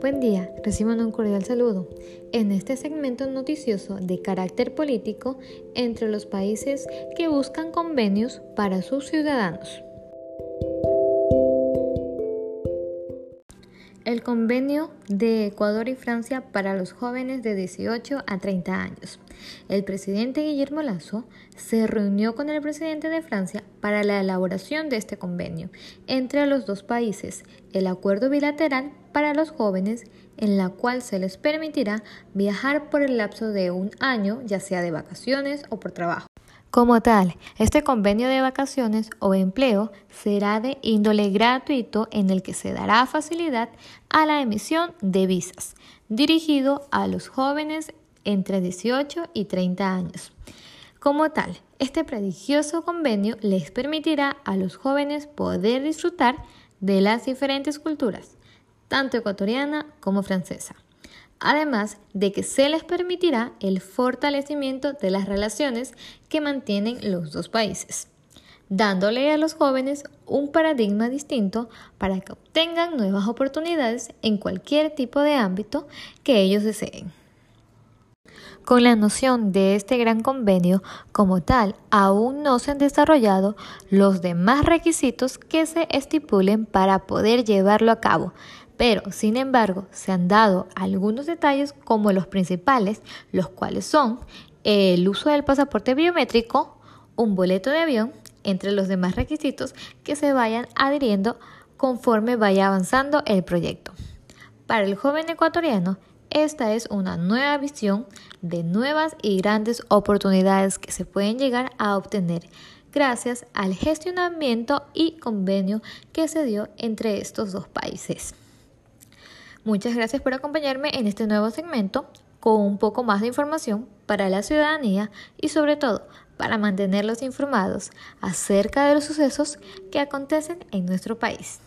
Buen día, reciban un cordial saludo. En este segmento noticioso de carácter político entre los países que buscan convenios para sus ciudadanos. El convenio de Ecuador y Francia para los jóvenes de 18 a 30 años. El presidente Guillermo Lazo se reunió con el presidente de Francia para la elaboración de este convenio entre los dos países, el acuerdo bilateral para los jóvenes en la cual se les permitirá viajar por el lapso de un año, ya sea de vacaciones o por trabajo. Como tal, este convenio de vacaciones o empleo será de índole gratuito en el que se dará facilidad a la emisión de visas, dirigido a los jóvenes entre 18 y 30 años. Como tal, este prodigioso convenio les permitirá a los jóvenes poder disfrutar de las diferentes culturas, tanto ecuatoriana como francesa además de que se les permitirá el fortalecimiento de las relaciones que mantienen los dos países, dándole a los jóvenes un paradigma distinto para que obtengan nuevas oportunidades en cualquier tipo de ámbito que ellos deseen. Con la noción de este gran convenio como tal, aún no se han desarrollado los demás requisitos que se estipulen para poder llevarlo a cabo, pero sin embargo se han dado algunos detalles como los principales, los cuales son el uso del pasaporte biométrico, un boleto de avión, entre los demás requisitos que se vayan adhiriendo conforme vaya avanzando el proyecto. Para el joven ecuatoriano, esta es una nueva visión de nuevas y grandes oportunidades que se pueden llegar a obtener gracias al gestionamiento y convenio que se dio entre estos dos países. Muchas gracias por acompañarme en este nuevo segmento con un poco más de información para la ciudadanía y sobre todo para mantenerlos informados acerca de los sucesos que acontecen en nuestro país.